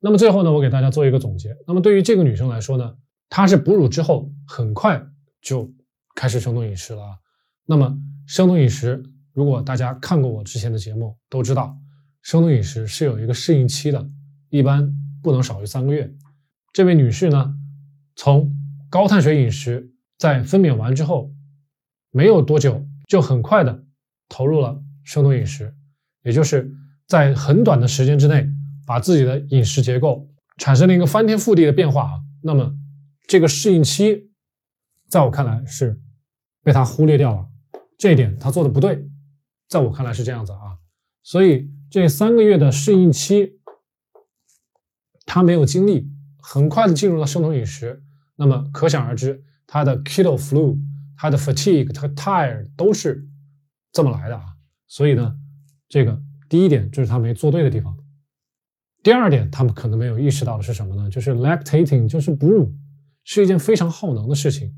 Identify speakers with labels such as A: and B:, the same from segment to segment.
A: 那么最后呢，我给大家做一个总结。那么对于这个女生来说呢，她是哺乳之后很快就开始生酮饮食了。那么生酮饮食，如果大家看过我之前的节目，都知道生酮饮食是有一个适应期的，一般不能少于三个月。这位女士呢，从高碳水饮食在分娩完之后，没有多久就很快的投入了生酮饮食，也就是在很短的时间之内，把自己的饮食结构产生了一个翻天覆地的变化啊。那么这个适应期，在我看来是被他忽略掉了，这一点他做的不对，在我看来是这样子啊。所以这三个月的适应期，他没有经历。很快的进入了生酮饮食，那么可想而知，他的 keto flu、他的 fatigue、他 tired 都是这么来的啊。所以呢，这个第一点就是他没做对的地方。第二点，他们可能没有意识到的是什么呢？就是 lactating，就是哺乳是一件非常耗能的事情。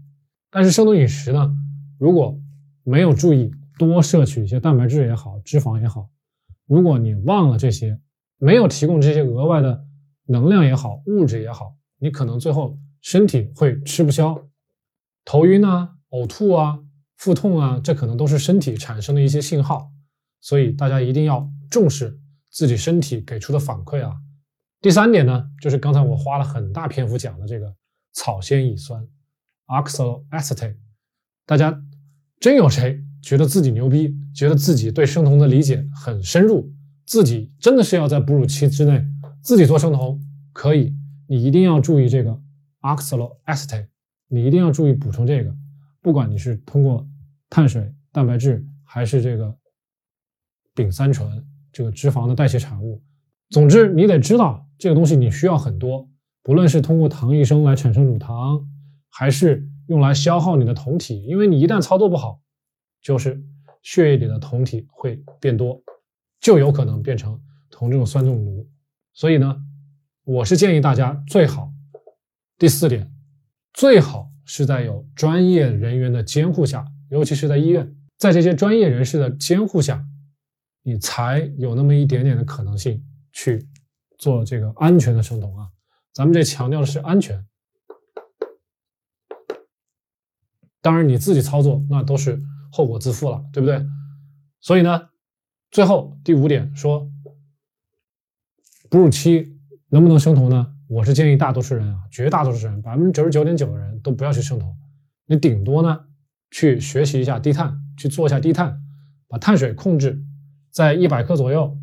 A: 但是生酮饮食呢，如果没有注意多摄取一些蛋白质也好，脂肪也好，如果你忘了这些，没有提供这些额外的。能量也好，物质也好，你可能最后身体会吃不消，头晕啊、呕吐啊、腹痛啊，这可能都是身体产生的一些信号。所以大家一定要重视自己身体给出的反馈啊。第三点呢，就是刚才我花了很大篇幅讲的这个草酰乙酸 （oxaloacetate）。大家真有谁觉得自己牛逼，觉得自己对生酮的理解很深入，自己真的是要在哺乳期之内。自己做生酮可以，你一定要注意这个 oxaloacetate，你一定要注意补充这个。不管你是通过碳水、蛋白质，还是这个丙三醇这个脂肪的代谢产物，总之你得知道这个东西你需要很多。不论是通过糖异生来产生乳糖，还是用来消耗你的酮体，因为你一旦操作不好，就是血液里的酮体会变多，就有可能变成酮这种酸中毒。所以呢，我是建议大家最好，第四点，最好是在有专业人员的监护下，尤其是在医院，在这些专业人士的监护下，你才有那么一点点的可能性去做这个安全的生酮啊。咱们这强调的是安全，当然你自己操作那都是后果自负了，对不对？所以呢，最后第五点说。哺乳期能不能生酮呢？我是建议大多数人啊，绝大多数人，百分之九十九点九的人都不要去生酮。你顶多呢去学习一下低碳，去做一下低碳，把碳水控制在一百克左右，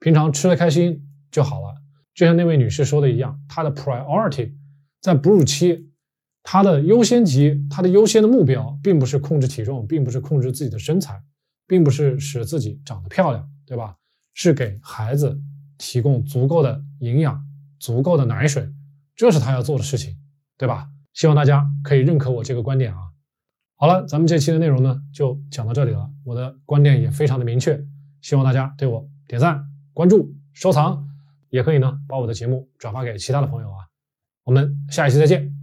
A: 平常吃的开心就好了。就像那位女士说的一样，她的 priority 在哺乳期，她的优先级，她的优先的目标，并不是控制体重，并不是控制自己的身材，并不是使自己长得漂亮，对吧？是给孩子。提供足够的营养、足够的奶水，这是他要做的事情，对吧？希望大家可以认可我这个观点啊。好了，咱们这期的内容呢就讲到这里了。我的观点也非常的明确，希望大家对我点赞、关注、收藏，也可以呢把我的节目转发给其他的朋友啊。我们下一期再见。